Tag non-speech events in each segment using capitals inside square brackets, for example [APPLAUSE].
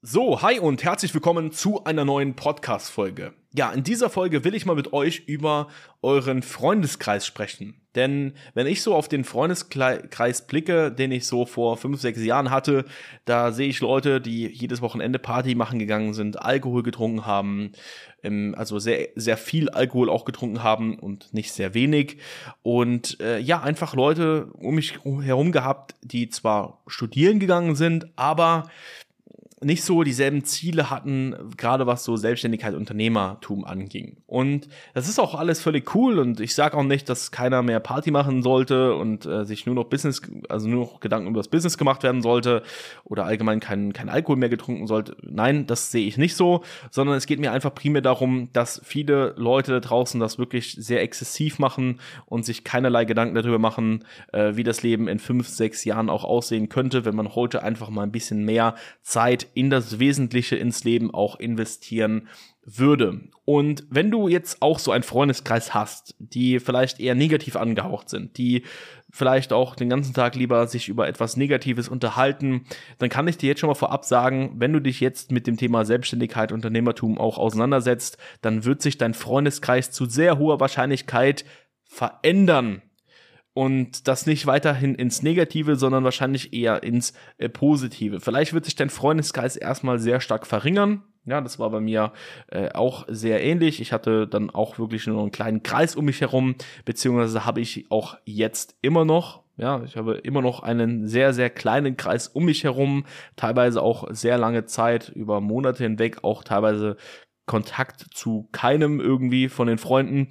So, hi und herzlich willkommen zu einer neuen Podcast-Folge. Ja, in dieser Folge will ich mal mit euch über euren Freundeskreis sprechen. Denn wenn ich so auf den Freundeskreis blicke, den ich so vor fünf, sechs Jahren hatte, da sehe ich Leute, die jedes Wochenende Party machen gegangen sind, Alkohol getrunken haben, ähm, also sehr, sehr viel Alkohol auch getrunken haben und nicht sehr wenig. Und äh, ja, einfach Leute um mich herum gehabt, die zwar studieren gegangen sind, aber nicht so dieselben Ziele hatten, gerade was so Selbstständigkeit, Unternehmertum anging. Und das ist auch alles völlig cool und ich sage auch nicht, dass keiner mehr Party machen sollte und äh, sich nur noch Business, also nur noch Gedanken über das Business gemacht werden sollte oder allgemein kein, kein Alkohol mehr getrunken sollte. Nein, das sehe ich nicht so, sondern es geht mir einfach primär darum, dass viele Leute da draußen das wirklich sehr exzessiv machen und sich keinerlei Gedanken darüber machen, äh, wie das Leben in fünf, sechs Jahren auch aussehen könnte, wenn man heute einfach mal ein bisschen mehr Zeit in das Wesentliche ins Leben auch investieren würde. Und wenn du jetzt auch so einen Freundeskreis hast, die vielleicht eher negativ angehaucht sind, die vielleicht auch den ganzen Tag lieber sich über etwas Negatives unterhalten, dann kann ich dir jetzt schon mal vorab sagen, wenn du dich jetzt mit dem Thema Selbstständigkeit, Unternehmertum auch auseinandersetzt, dann wird sich dein Freundeskreis zu sehr hoher Wahrscheinlichkeit verändern und das nicht weiterhin ins Negative, sondern wahrscheinlich eher ins äh, Positive. Vielleicht wird sich dein Freundeskreis erstmal sehr stark verringern. Ja, das war bei mir äh, auch sehr ähnlich. Ich hatte dann auch wirklich nur einen kleinen Kreis um mich herum, beziehungsweise habe ich auch jetzt immer noch, ja, ich habe immer noch einen sehr, sehr kleinen Kreis um mich herum, teilweise auch sehr lange Zeit, über Monate hinweg, auch teilweise Kontakt zu keinem irgendwie von den Freunden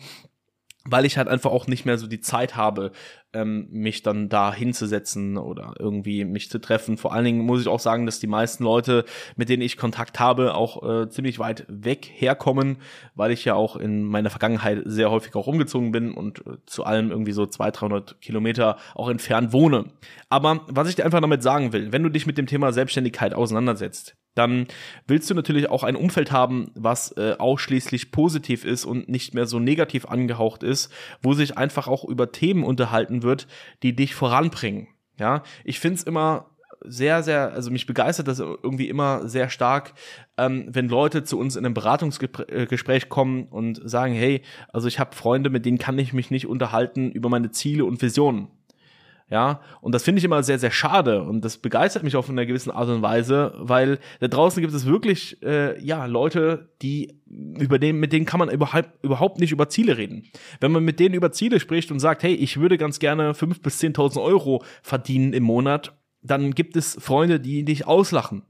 weil ich halt einfach auch nicht mehr so die Zeit habe, ähm, mich dann da hinzusetzen oder irgendwie mich zu treffen. Vor allen Dingen muss ich auch sagen, dass die meisten Leute, mit denen ich Kontakt habe, auch äh, ziemlich weit weg herkommen, weil ich ja auch in meiner Vergangenheit sehr häufig auch umgezogen bin und äh, zu allem irgendwie so 200, 300 Kilometer auch entfernt wohne. Aber was ich dir einfach damit sagen will, wenn du dich mit dem Thema Selbstständigkeit auseinandersetzt, dann willst du natürlich auch ein Umfeld haben, was äh, ausschließlich positiv ist und nicht mehr so negativ angehaucht ist, wo sich einfach auch über Themen unterhalten wird, die dich voranbringen. Ja, ich find's immer sehr, sehr, also mich begeistert das irgendwie immer sehr stark, ähm, wenn Leute zu uns in einem Beratungsgespräch äh, kommen und sagen, hey, also ich habe Freunde, mit denen kann ich mich nicht unterhalten über meine Ziele und Visionen. Ja, und das finde ich immer sehr, sehr schade und das begeistert mich auf einer gewissen Art und Weise, weil da draußen gibt es wirklich, äh, ja, Leute, die über den, mit denen kann man überhaupt, überhaupt nicht über Ziele reden. Wenn man mit denen über Ziele spricht und sagt, hey, ich würde ganz gerne fünf bis zehntausend Euro verdienen im Monat, dann gibt es Freunde, die dich auslachen.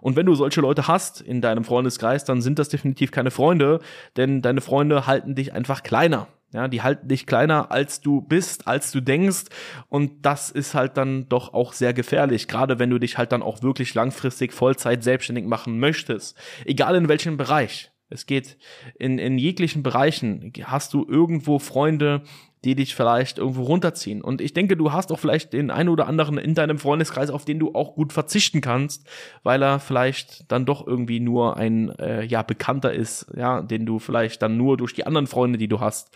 Und wenn du solche Leute hast in deinem Freundeskreis, dann sind das definitiv keine Freunde, denn deine Freunde halten dich einfach kleiner. Ja, die halten dich kleiner, als du bist, als du denkst. Und das ist halt dann doch auch sehr gefährlich. Gerade wenn du dich halt dann auch wirklich langfristig Vollzeit selbstständig machen möchtest. Egal in welchem Bereich. Es geht in, in jeglichen Bereichen. Hast du irgendwo Freunde, die dich vielleicht irgendwo runterziehen. Und ich denke, du hast auch vielleicht den einen oder anderen in deinem Freundeskreis, auf den du auch gut verzichten kannst, weil er vielleicht dann doch irgendwie nur ein äh, ja Bekannter ist, ja, den du vielleicht dann nur durch die anderen Freunde, die du hast,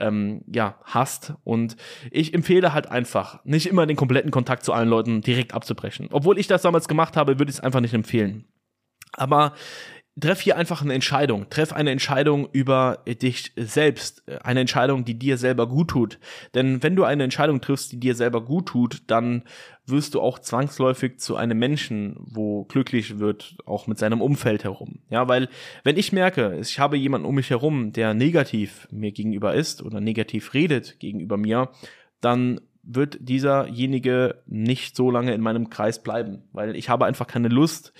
ähm, ja hast. Und ich empfehle halt einfach, nicht immer den kompletten Kontakt zu allen Leuten direkt abzubrechen. Obwohl ich das damals gemacht habe, würde ich es einfach nicht empfehlen. Aber treff hier einfach eine Entscheidung. Treff eine Entscheidung über dich selbst. Eine Entscheidung, die dir selber gut tut. Denn wenn du eine Entscheidung triffst, die dir selber gut tut, dann wirst du auch zwangsläufig zu einem Menschen, wo glücklich wird, auch mit seinem Umfeld herum. Ja, weil wenn ich merke, ich habe jemanden um mich herum, der negativ mir gegenüber ist oder negativ redet gegenüber mir, dann wird dieserjenige nicht so lange in meinem Kreis bleiben, weil ich habe einfach keine Lust,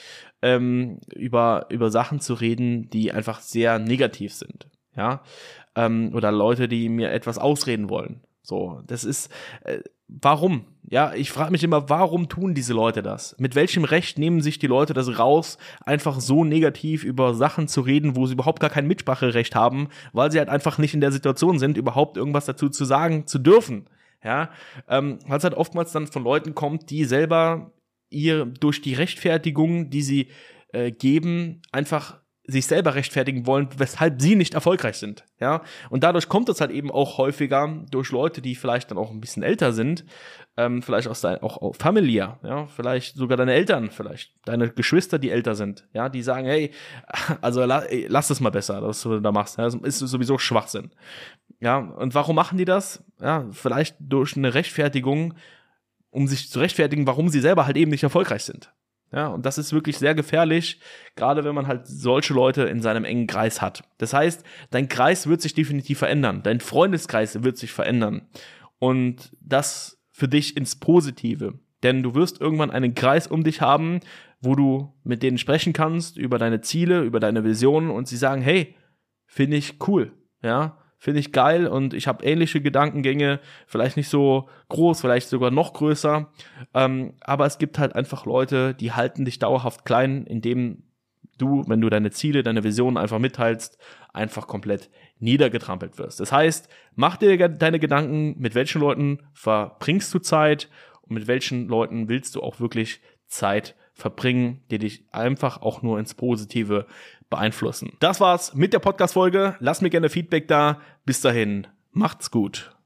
ähm, über, über Sachen zu reden, die einfach sehr negativ sind. Ja. Ähm, oder Leute, die mir etwas ausreden wollen. So, das ist, äh, warum? Ja, ich frage mich immer, warum tun diese Leute das? Mit welchem Recht nehmen sich die Leute das raus, einfach so negativ über Sachen zu reden, wo sie überhaupt gar kein Mitspracherecht haben, weil sie halt einfach nicht in der Situation sind, überhaupt irgendwas dazu zu sagen zu dürfen? Ja, ähm, weil es halt oftmals dann von Leuten kommt, die selber ihr durch die Rechtfertigung, die sie äh, geben, einfach sich selber rechtfertigen wollen, weshalb sie nicht erfolgreich sind. Ja, und dadurch kommt es halt eben auch häufiger durch Leute, die vielleicht dann auch ein bisschen älter sind, ähm, vielleicht aus dein, auch, auch familiär, ja, vielleicht sogar deine Eltern, vielleicht deine Geschwister, die älter sind, ja, die sagen, hey, [LAUGHS] also la, lass es mal besser, was du da machst, ja, das ist sowieso Schwachsinn. Ja, und warum machen die das? Ja, vielleicht durch eine Rechtfertigung, um sich zu rechtfertigen, warum sie selber halt eben nicht erfolgreich sind. Ja, und das ist wirklich sehr gefährlich, gerade wenn man halt solche Leute in seinem engen Kreis hat. Das heißt, dein Kreis wird sich definitiv verändern, dein Freundeskreis wird sich verändern. Und das für dich ins Positive. Denn du wirst irgendwann einen Kreis um dich haben, wo du mit denen sprechen kannst über deine Ziele, über deine Visionen und sie sagen, hey, finde ich cool, ja, finde ich geil und ich habe ähnliche Gedankengänge, vielleicht nicht so groß, vielleicht sogar noch größer, ähm, aber es gibt halt einfach Leute, die halten dich dauerhaft klein, indem du, wenn du deine Ziele, deine Visionen einfach mitteilst, einfach komplett niedergetrampelt wirst. Das heißt, mach dir deine Gedanken, mit welchen Leuten verbringst du Zeit und mit welchen Leuten willst du auch wirklich Zeit verbringen, die dich einfach auch nur ins Positive beeinflussen. Das war's mit der Podcast-Folge. Lass mir gerne Feedback da. Bis dahin, macht's gut.